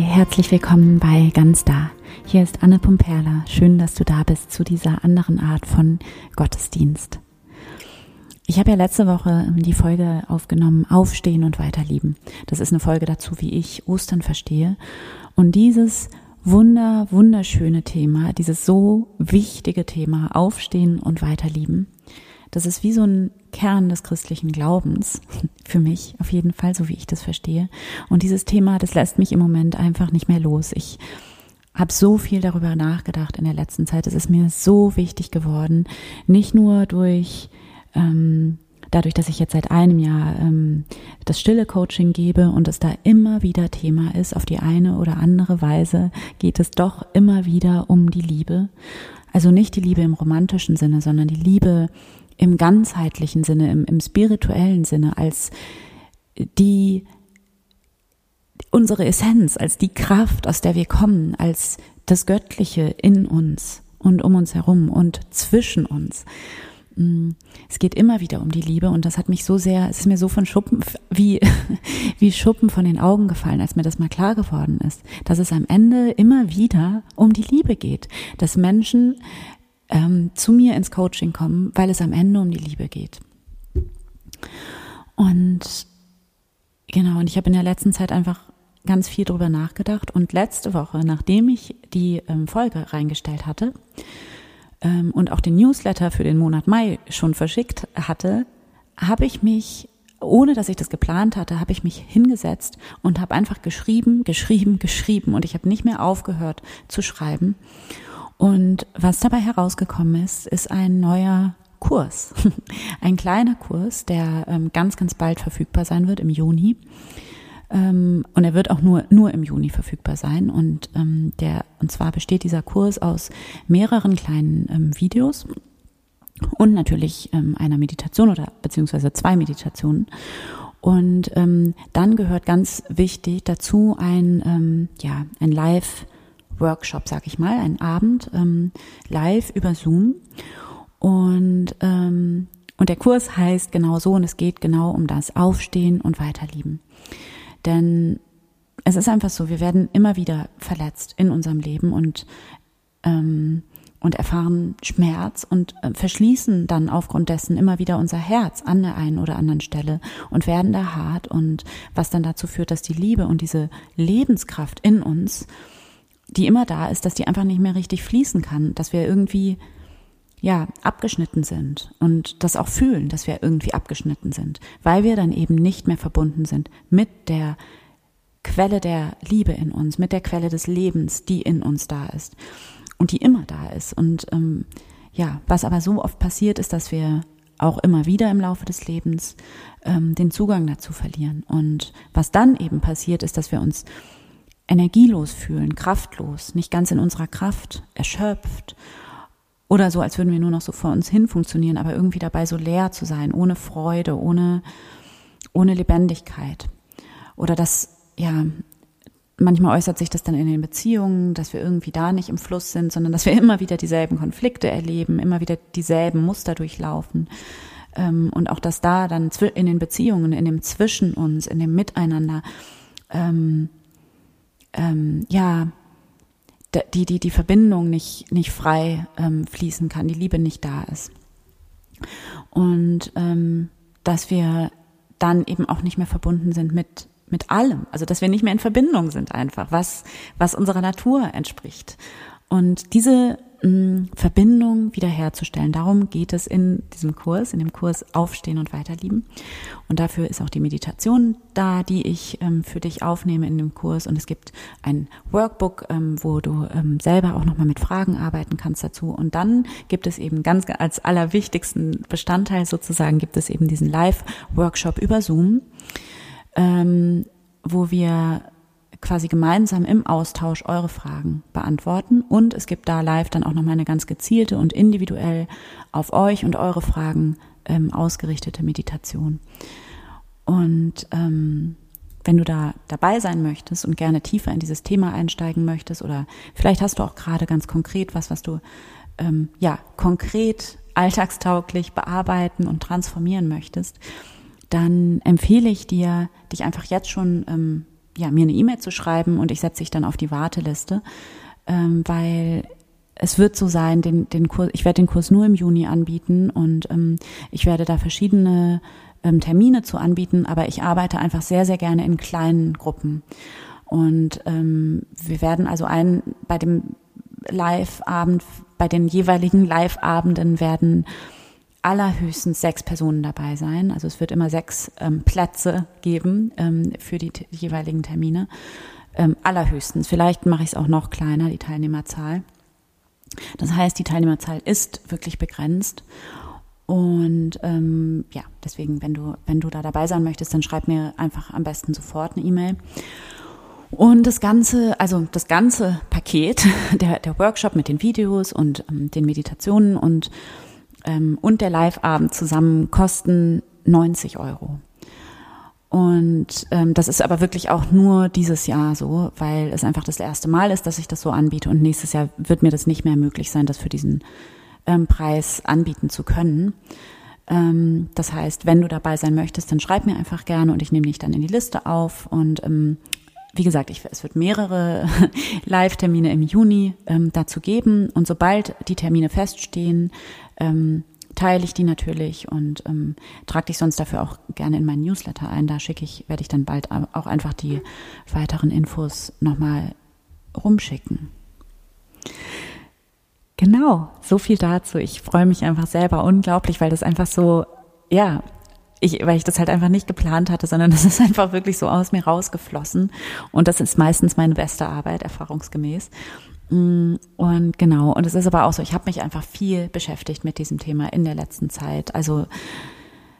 Hi, herzlich willkommen bei Ganz Da. Hier ist Anne Pumperla. Schön, dass du da bist zu dieser anderen Art von Gottesdienst. Ich habe ja letzte Woche die Folge aufgenommen, Aufstehen und Weiterlieben. Das ist eine Folge dazu, wie ich Ostern verstehe. Und dieses wunder, wunderschöne Thema, dieses so wichtige Thema, Aufstehen und Weiterlieben, das ist wie so ein Kern des christlichen Glaubens, für mich auf jeden Fall, so wie ich das verstehe. Und dieses Thema, das lässt mich im Moment einfach nicht mehr los. Ich habe so viel darüber nachgedacht in der letzten Zeit. Es ist mir so wichtig geworden, nicht nur durch ähm, dadurch, dass ich jetzt seit einem Jahr ähm, das stille Coaching gebe und es da immer wieder Thema ist, auf die eine oder andere Weise geht es doch immer wieder um die Liebe. Also nicht die Liebe im romantischen Sinne, sondern die Liebe im ganzheitlichen Sinne, im, im spirituellen Sinne, als die unsere Essenz, als die Kraft, aus der wir kommen, als das Göttliche in uns und um uns herum und zwischen uns. Mm, es geht immer wieder um die Liebe und das hat mich so sehr, es ist mir so von Schuppen, wie, wie Schuppen von den Augen gefallen, als mir das mal klar geworden ist, dass es am Ende immer wieder um die Liebe geht, dass Menschen ähm, zu mir ins Coaching kommen, weil es am Ende um die Liebe geht. Und genau, und ich habe in der letzten Zeit einfach ganz viel drüber nachgedacht. Und letzte Woche, nachdem ich die ähm, Folge reingestellt hatte ähm, und auch den Newsletter für den Monat Mai schon verschickt hatte, habe ich mich ohne dass ich das geplant hatte, habe ich mich hingesetzt und habe einfach geschrieben, geschrieben, geschrieben und ich habe nicht mehr aufgehört zu schreiben und was dabei herausgekommen ist, ist ein neuer Kurs. Ein kleiner Kurs, der ähm, ganz, ganz bald verfügbar sein wird im Juni. Ähm, und er wird auch nur, nur im Juni verfügbar sein. Und ähm, der, und zwar besteht dieser Kurs aus mehreren kleinen Videos und natürlich einer Meditation oder beziehungsweise zwei Meditationen. Und ähm, dann gehört ganz wichtig dazu ein, ähm, ja, ein Live- Workshop, sag ich mal, ein Abend ähm, live über Zoom. Und, ähm, und der Kurs heißt genau so und es geht genau um das Aufstehen und Weiterlieben. Denn es ist einfach so, wir werden immer wieder verletzt in unserem Leben und, ähm, und erfahren Schmerz und äh, verschließen dann aufgrund dessen immer wieder unser Herz an der einen oder anderen Stelle und werden da hart und was dann dazu führt, dass die Liebe und diese Lebenskraft in uns die immer da ist, dass die einfach nicht mehr richtig fließen kann, dass wir irgendwie ja, abgeschnitten sind und das auch fühlen, dass wir irgendwie abgeschnitten sind, weil wir dann eben nicht mehr verbunden sind mit der Quelle der Liebe in uns, mit der Quelle des Lebens, die in uns da ist und die immer da ist. Und ähm, ja, was aber so oft passiert, ist, dass wir auch immer wieder im Laufe des Lebens ähm, den Zugang dazu verlieren. Und was dann eben passiert, ist, dass wir uns energielos fühlen, kraftlos, nicht ganz in unserer Kraft, erschöpft oder so, als würden wir nur noch so vor uns hin funktionieren, aber irgendwie dabei so leer zu sein, ohne Freude, ohne, ohne Lebendigkeit. Oder das, ja, manchmal äußert sich das dann in den Beziehungen, dass wir irgendwie da nicht im Fluss sind, sondern dass wir immer wieder dieselben Konflikte erleben, immer wieder dieselben Muster durchlaufen. Ähm, und auch, dass da dann in den Beziehungen, in dem Zwischen uns, in dem Miteinander, ähm, ja, die, die, die Verbindung nicht, nicht frei ähm, fließen kann, die Liebe nicht da ist. Und ähm, dass wir dann eben auch nicht mehr verbunden sind mit, mit allem. Also dass wir nicht mehr in Verbindung sind einfach, was, was unserer Natur entspricht. Und diese Verbindung wiederherzustellen. Darum geht es in diesem Kurs, in dem Kurs Aufstehen und Weiterlieben. Und dafür ist auch die Meditation da, die ich ähm, für dich aufnehme in dem Kurs. Und es gibt ein Workbook, ähm, wo du ähm, selber auch nochmal mit Fragen arbeiten kannst dazu. Und dann gibt es eben ganz als allerwichtigsten Bestandteil sozusagen, gibt es eben diesen Live-Workshop über Zoom, ähm, wo wir quasi gemeinsam im Austausch eure Fragen beantworten. Und es gibt da live dann auch nochmal eine ganz gezielte und individuell auf euch und eure Fragen ähm, ausgerichtete Meditation. Und ähm, wenn du da dabei sein möchtest und gerne tiefer in dieses Thema einsteigen möchtest oder vielleicht hast du auch gerade ganz konkret was, was du ähm, ja konkret alltagstauglich bearbeiten und transformieren möchtest, dann empfehle ich dir, dich einfach jetzt schon ähm, ja, mir eine E-Mail zu schreiben und ich setze dich dann auf die Warteliste, ähm, weil es wird so sein, den, den Kurs, ich werde den Kurs nur im Juni anbieten und ähm, ich werde da verschiedene ähm, Termine zu anbieten, aber ich arbeite einfach sehr, sehr gerne in kleinen Gruppen. Und ähm, wir werden also einen bei dem Live-Abend, bei den jeweiligen Live-Abenden werden allerhöchstens sechs Personen dabei sein. Also es wird immer sechs ähm, Plätze geben ähm, für die jeweiligen Termine. Ähm, allerhöchstens. Vielleicht mache ich es auch noch kleiner, die Teilnehmerzahl. Das heißt, die Teilnehmerzahl ist wirklich begrenzt. Und ähm, ja, deswegen, wenn du, wenn du da dabei sein möchtest, dann schreib mir einfach am besten sofort eine E-Mail. Und das ganze, also das ganze Paket, der, der Workshop mit den Videos und ähm, den Meditationen und, ähm, und der Live-Abend zusammen kosten 90 Euro. Und ähm, das ist aber wirklich auch nur dieses Jahr so, weil es einfach das erste Mal ist, dass ich das so anbiete. Und nächstes Jahr wird mir das nicht mehr möglich sein, das für diesen ähm, Preis anbieten zu können. Ähm, das heißt, wenn du dabei sein möchtest, dann schreib mir einfach gerne und ich nehme dich dann in die Liste auf. Und ähm, wie gesagt, ich, es wird mehrere Live-Termine im Juni ähm, dazu geben. Und sobald die Termine feststehen, ähm, teile ich die natürlich und ähm, trage dich sonst dafür auch gerne in meinen Newsletter ein. Da schicke ich, werde ich dann bald auch einfach die weiteren Infos nochmal rumschicken. Genau, so viel dazu. Ich freue mich einfach selber unglaublich, weil das einfach so, ja, ich, weil ich das halt einfach nicht geplant hatte, sondern das ist einfach wirklich so aus mir rausgeflossen. Und das ist meistens meine beste Arbeit, erfahrungsgemäß. Mm, und genau, und es ist aber auch so, ich habe mich einfach viel beschäftigt mit diesem Thema in der letzten Zeit. Also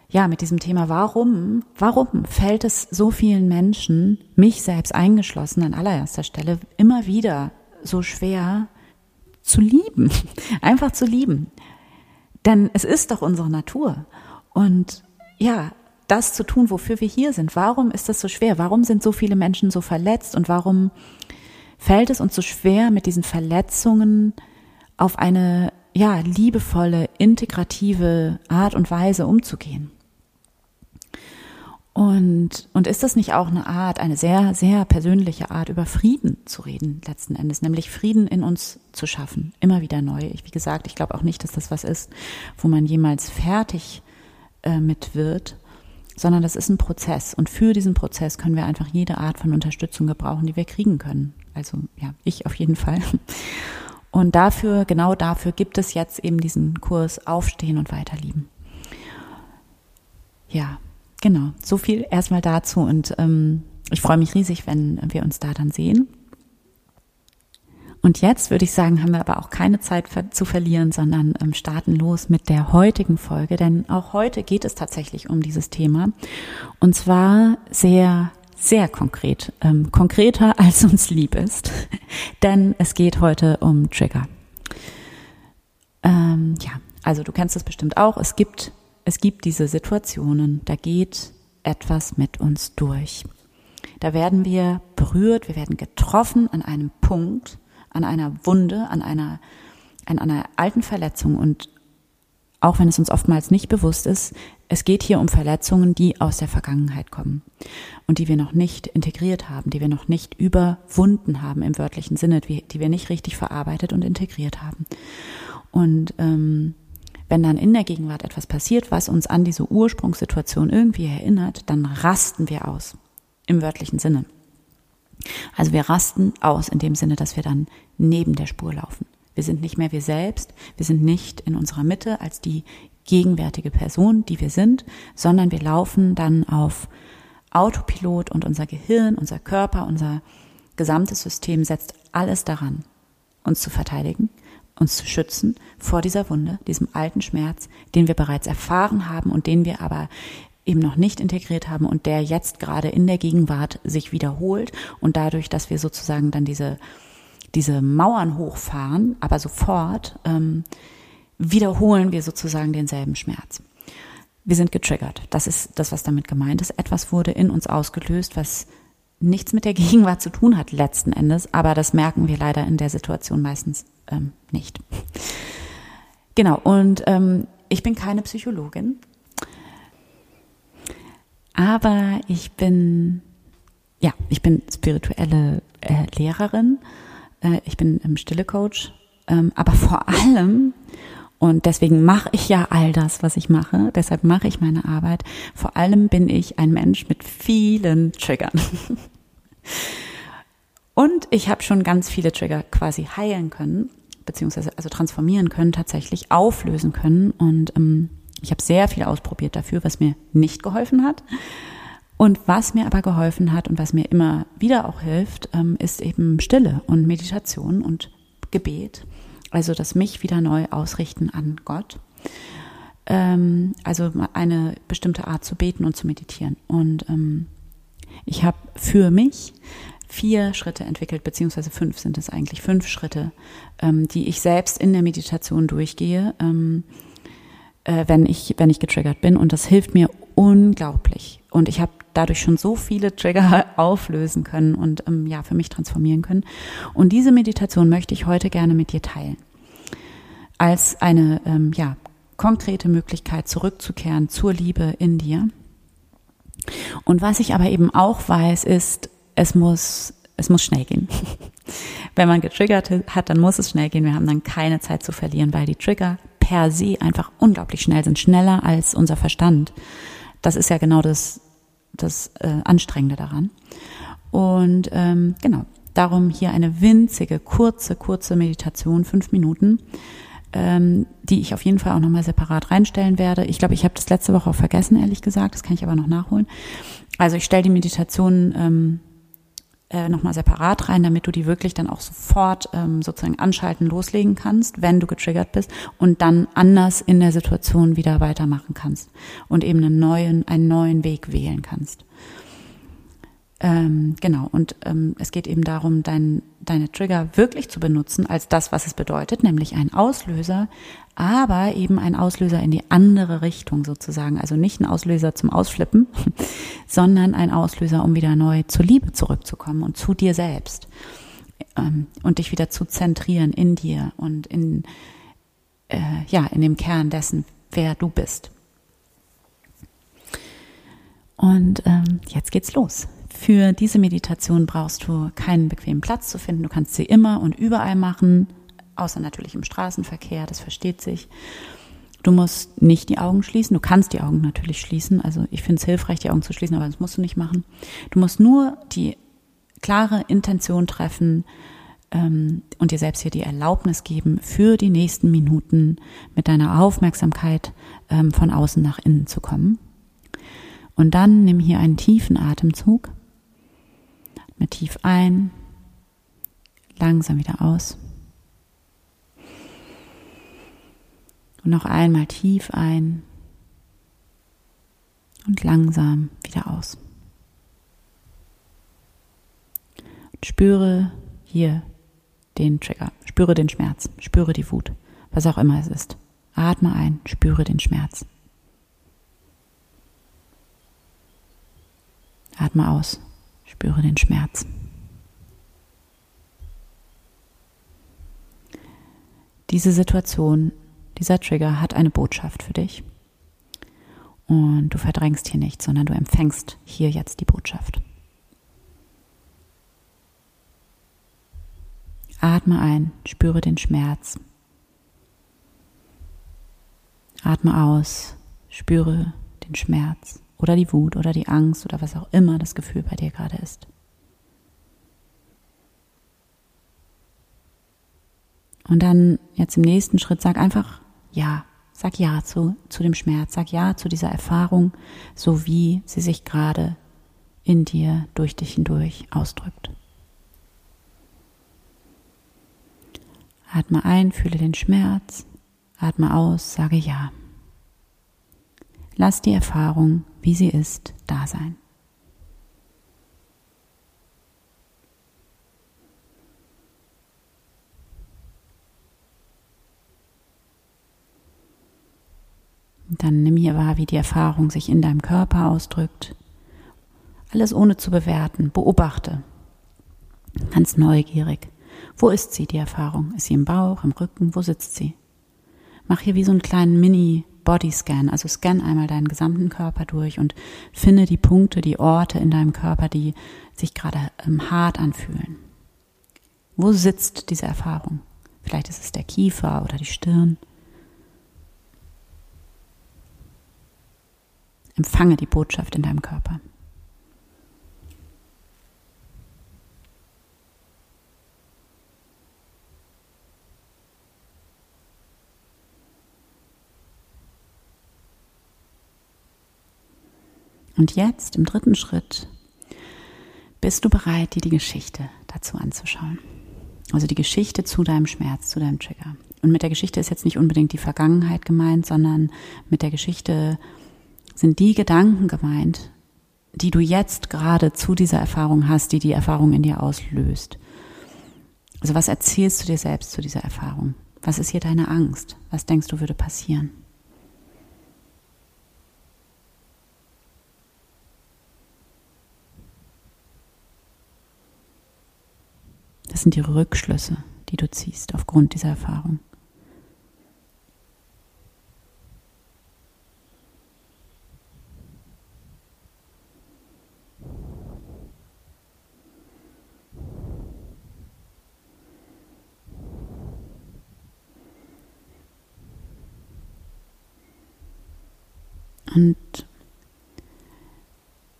ja, mit diesem Thema, warum, warum fällt es so vielen Menschen, mich selbst eingeschlossen an allererster Stelle, immer wieder so schwer zu lieben, einfach zu lieben. Denn es ist doch unsere Natur. Und ja, das zu tun, wofür wir hier sind. Warum ist das so schwer? Warum sind so viele Menschen so verletzt und warum fällt es uns so schwer, mit diesen Verletzungen auf eine ja, liebevolle, integrative Art und Weise umzugehen. Und, und ist das nicht auch eine Art, eine sehr, sehr persönliche Art, über Frieden zu reden, letzten Endes, nämlich Frieden in uns zu schaffen, immer wieder neu. Ich, wie gesagt, ich glaube auch nicht, dass das was ist, wo man jemals fertig äh, mit wird, sondern das ist ein Prozess. Und für diesen Prozess können wir einfach jede Art von Unterstützung gebrauchen, die wir kriegen können. Also ja, ich auf jeden Fall. Und dafür, genau dafür gibt es jetzt eben diesen Kurs Aufstehen und Weiterlieben. Ja, genau. So viel erstmal dazu und ähm, ich freue mich riesig, wenn wir uns da dann sehen. Und jetzt würde ich sagen, haben wir aber auch keine Zeit zu verlieren, sondern ähm, starten los mit der heutigen Folge, denn auch heute geht es tatsächlich um dieses Thema und zwar sehr sehr konkret, ähm, konkreter als uns lieb ist, denn es geht heute um Trigger. Ähm, ja, also du kennst es bestimmt auch. Es gibt, es gibt diese Situationen, da geht etwas mit uns durch. Da werden wir berührt, wir werden getroffen an einem Punkt, an einer Wunde, an einer, an einer alten Verletzung und auch wenn es uns oftmals nicht bewusst ist, es geht hier um Verletzungen, die aus der Vergangenheit kommen und die wir noch nicht integriert haben, die wir noch nicht überwunden haben im wörtlichen Sinne, die, wir nicht richtig verarbeitet und integriert haben. Und ähm, wenn dann in der Gegenwart etwas passiert, was uns an diese Ursprungssituation irgendwie erinnert, dann rasten wir aus im wörtlichen Sinne. Also wir rasten aus in dem Sinne, dass wir dann neben der Spur laufen. Wir sind nicht mehr wir selbst, wir sind nicht in unserer Mitte als die gegenwärtige Person, die wir sind, sondern wir laufen dann auf Autopilot und unser Gehirn, unser Körper, unser gesamtes System setzt alles daran, uns zu verteidigen, uns zu schützen vor dieser Wunde, diesem alten Schmerz, den wir bereits erfahren haben und den wir aber eben noch nicht integriert haben und der jetzt gerade in der Gegenwart sich wiederholt und dadurch, dass wir sozusagen dann diese diese Mauern hochfahren, aber sofort ähm, wiederholen wir sozusagen denselben Schmerz. Wir sind getriggert. Das ist das, was damit gemeint ist. Etwas wurde in uns ausgelöst, was nichts mit der Gegenwart zu tun hat letzten Endes, aber das merken wir leider in der Situation meistens ähm, nicht. Genau, und ähm, ich bin keine Psychologin, aber ich bin ja, ich bin spirituelle äh, Lehrerin, äh, ich bin ähm, Stille Coach, ähm, aber vor allem und deswegen mache ich ja all das, was ich mache. Deshalb mache ich meine Arbeit. Vor allem bin ich ein Mensch mit vielen Triggern. Und ich habe schon ganz viele Trigger quasi heilen können, beziehungsweise also transformieren können, tatsächlich auflösen können. Und ähm, ich habe sehr viel ausprobiert dafür, was mir nicht geholfen hat. Und was mir aber geholfen hat und was mir immer wieder auch hilft, ähm, ist eben Stille und Meditation und Gebet also das mich wieder neu ausrichten an Gott. Ähm, also eine bestimmte Art zu beten und zu meditieren. Und ähm, ich habe für mich vier Schritte entwickelt, beziehungsweise fünf sind es eigentlich, fünf Schritte, die ich selbst in der Meditation durchgehe, äh, wenn, ich, wenn ich getriggert bin. Und das hilft mir unglaublich. Und ich habe dadurch schon so viele Trigger auflösen können und ähm, ja, für mich transformieren können. Und diese Meditation möchte ich heute gerne mit dir teilen. Als eine, ähm, ja, konkrete Möglichkeit zurückzukehren zur Liebe in dir. Und was ich aber eben auch weiß, ist, es muss, es muss schnell gehen. Wenn man getriggert hat, dann muss es schnell gehen. Wir haben dann keine Zeit zu verlieren, weil die Trigger per se einfach unglaublich schnell sind, schneller als unser Verstand. Das ist ja genau das, das äh, Anstrengende daran. Und ähm, genau, darum hier eine winzige, kurze, kurze Meditation, fünf Minuten, ähm, die ich auf jeden Fall auch nochmal separat reinstellen werde. Ich glaube, ich habe das letzte Woche auch vergessen, ehrlich gesagt. Das kann ich aber noch nachholen. Also ich stelle die Meditation ähm, äh, nochmal separat rein, damit du die wirklich dann auch sofort ähm, sozusagen anschalten, loslegen kannst, wenn du getriggert bist und dann anders in der Situation wieder weitermachen kannst und eben einen neuen, einen neuen Weg wählen kannst. Ähm, genau, und ähm, es geht eben darum, dein, deine Trigger wirklich zu benutzen als das, was es bedeutet, nämlich ein Auslöser, aber eben ein Auslöser in die andere Richtung sozusagen. Also nicht ein Auslöser zum Ausflippen, sondern ein Auslöser, um wieder neu zur Liebe zurückzukommen und zu dir selbst ähm, und dich wieder zu zentrieren in dir und in, äh, ja, in dem Kern dessen, wer du bist. Und ähm, jetzt geht's los. Für diese Meditation brauchst du keinen bequemen Platz zu finden. Du kannst sie immer und überall machen, außer natürlich im Straßenverkehr, das versteht sich. Du musst nicht die Augen schließen. Du kannst die Augen natürlich schließen. Also ich finde es hilfreich, die Augen zu schließen, aber das musst du nicht machen. Du musst nur die klare Intention treffen ähm, und dir selbst hier die Erlaubnis geben, für die nächsten Minuten mit deiner Aufmerksamkeit ähm, von außen nach innen zu kommen. Und dann nimm hier einen tiefen Atemzug. Atme tief ein, langsam wieder aus. Und noch einmal tief ein und langsam wieder aus. Und spüre hier den Trigger, spüre den Schmerz, spüre die Wut, was auch immer es ist. Atme ein, spüre den Schmerz. Atme aus. Spüre den Schmerz. Diese Situation, dieser Trigger hat eine Botschaft für dich. Und du verdrängst hier nichts, sondern du empfängst hier jetzt die Botschaft. Atme ein, spüre den Schmerz. Atme aus, spüre den Schmerz oder die Wut oder die Angst oder was auch immer das Gefühl bei dir gerade ist. Und dann jetzt im nächsten Schritt sag einfach ja, sag ja zu, zu dem Schmerz, sag ja zu dieser Erfahrung, so wie sie sich gerade in dir, durch dich hindurch ausdrückt. Atme ein, fühle den Schmerz, atme aus, sage ja. Lass die Erfahrung, wie sie ist, da sein. Dann nimm hier wahr, wie die Erfahrung sich in deinem Körper ausdrückt. Alles ohne zu bewerten. Beobachte. Ganz neugierig. Wo ist sie, die Erfahrung? Ist sie im Bauch, im Rücken? Wo sitzt sie? Mach hier wie so einen kleinen Mini- Bodyscan. Also scan einmal deinen gesamten Körper durch und finde die Punkte, die Orte in deinem Körper, die sich gerade ähm, hart anfühlen. Wo sitzt diese Erfahrung? Vielleicht ist es der Kiefer oder die Stirn. Empfange die Botschaft in deinem Körper. Und jetzt, im dritten Schritt, bist du bereit, dir die Geschichte dazu anzuschauen. Also die Geschichte zu deinem Schmerz, zu deinem Trigger. Und mit der Geschichte ist jetzt nicht unbedingt die Vergangenheit gemeint, sondern mit der Geschichte sind die Gedanken gemeint, die du jetzt gerade zu dieser Erfahrung hast, die die Erfahrung in dir auslöst. Also was erzählst du dir selbst zu dieser Erfahrung? Was ist hier deine Angst? Was denkst du würde passieren? Das sind die Rückschlüsse, die du ziehst aufgrund dieser Erfahrung. Und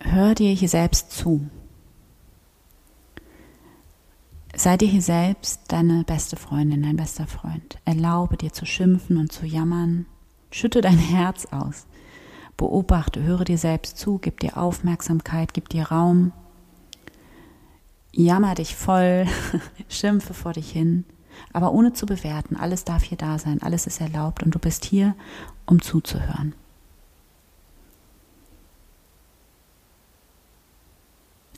hör dir hier selbst zu. Sei dir hier selbst deine beste Freundin, dein bester Freund. Erlaube dir zu schimpfen und zu jammern. Schütte dein Herz aus. Beobachte, höre dir selbst zu, gib dir Aufmerksamkeit, gib dir Raum. Jammer dich voll, schimpfe vor dich hin, aber ohne zu bewerten. Alles darf hier da sein, alles ist erlaubt und du bist hier, um zuzuhören.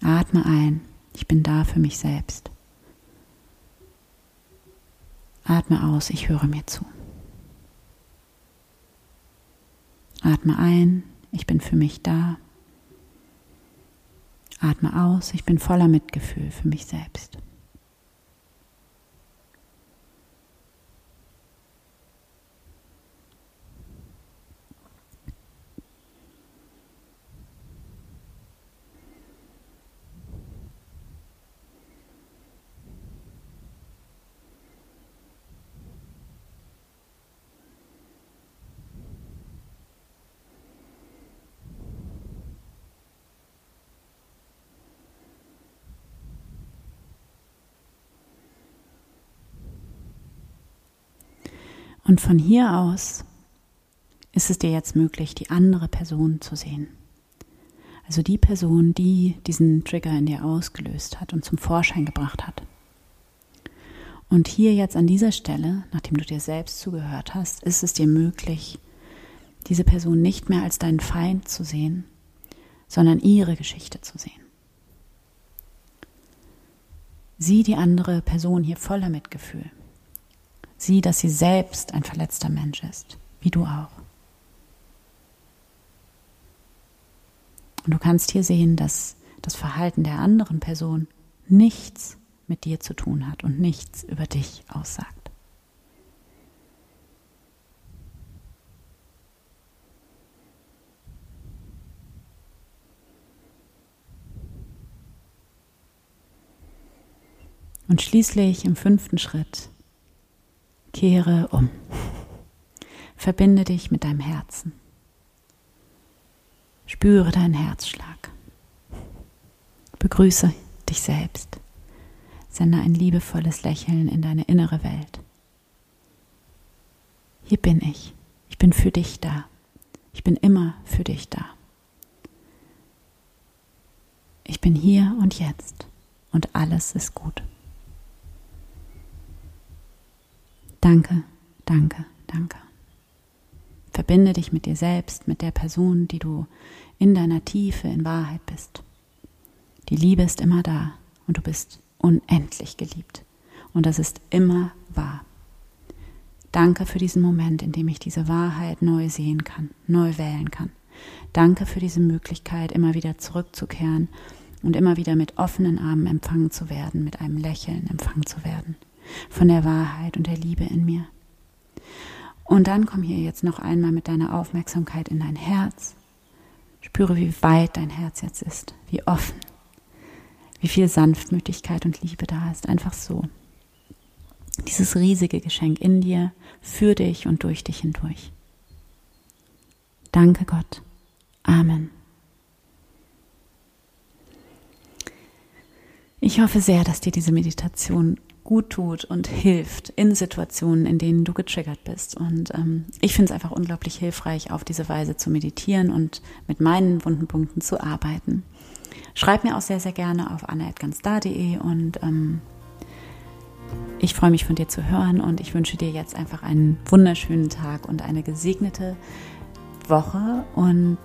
Atme ein, ich bin da für mich selbst. Atme aus, ich höre mir zu. Atme ein, ich bin für mich da. Atme aus, ich bin voller Mitgefühl für mich selbst. Und von hier aus ist es dir jetzt möglich, die andere Person zu sehen. Also die Person, die diesen Trigger in dir ausgelöst hat und zum Vorschein gebracht hat. Und hier jetzt an dieser Stelle, nachdem du dir selbst zugehört hast, ist es dir möglich, diese Person nicht mehr als deinen Feind zu sehen, sondern ihre Geschichte zu sehen. Sieh die andere Person hier voller Mitgefühl. Sieh, dass sie selbst ein verletzter Mensch ist, wie du auch. Und du kannst hier sehen, dass das Verhalten der anderen Person nichts mit dir zu tun hat und nichts über dich aussagt. Und schließlich im fünften Schritt Kehre um. Verbinde dich mit deinem Herzen. Spüre deinen Herzschlag. Begrüße dich selbst. Sende ein liebevolles Lächeln in deine innere Welt. Hier bin ich. Ich bin für dich da. Ich bin immer für dich da. Ich bin hier und jetzt und alles ist gut. Danke, danke, danke. Verbinde dich mit dir selbst, mit der Person, die du in deiner Tiefe in Wahrheit bist. Die Liebe ist immer da und du bist unendlich geliebt. Und das ist immer wahr. Danke für diesen Moment, in dem ich diese Wahrheit neu sehen kann, neu wählen kann. Danke für diese Möglichkeit, immer wieder zurückzukehren und immer wieder mit offenen Armen empfangen zu werden, mit einem Lächeln empfangen zu werden von der Wahrheit und der Liebe in mir. Und dann komm hier jetzt noch einmal mit deiner Aufmerksamkeit in dein Herz. Spüre, wie weit dein Herz jetzt ist, wie offen, wie viel Sanftmütigkeit und Liebe da ist. Einfach so. Dieses riesige Geschenk in dir, für dich und durch dich hindurch. Danke Gott. Amen. Ich hoffe sehr, dass dir diese Meditation gut tut und hilft in Situationen, in denen du getriggert bist. Und ähm, ich finde es einfach unglaublich hilfreich, auf diese Weise zu meditieren und mit meinen wunden Punkten zu arbeiten. Schreib mir auch sehr, sehr gerne auf anna.ganstar.de und ähm, ich freue mich von dir zu hören und ich wünsche dir jetzt einfach einen wunderschönen Tag und eine gesegnete Woche und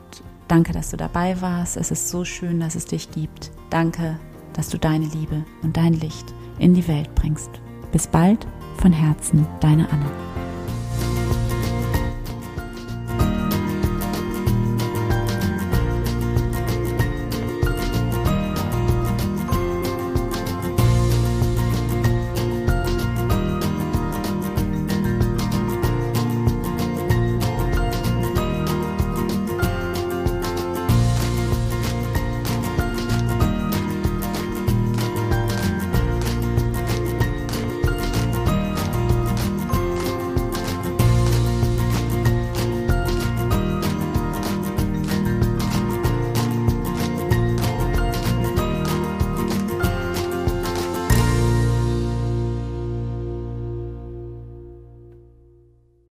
danke, dass du dabei warst. Es ist so schön, dass es dich gibt. Danke dass du deine Liebe und dein Licht in die Welt bringst. Bis bald, von Herzen, deine Anna.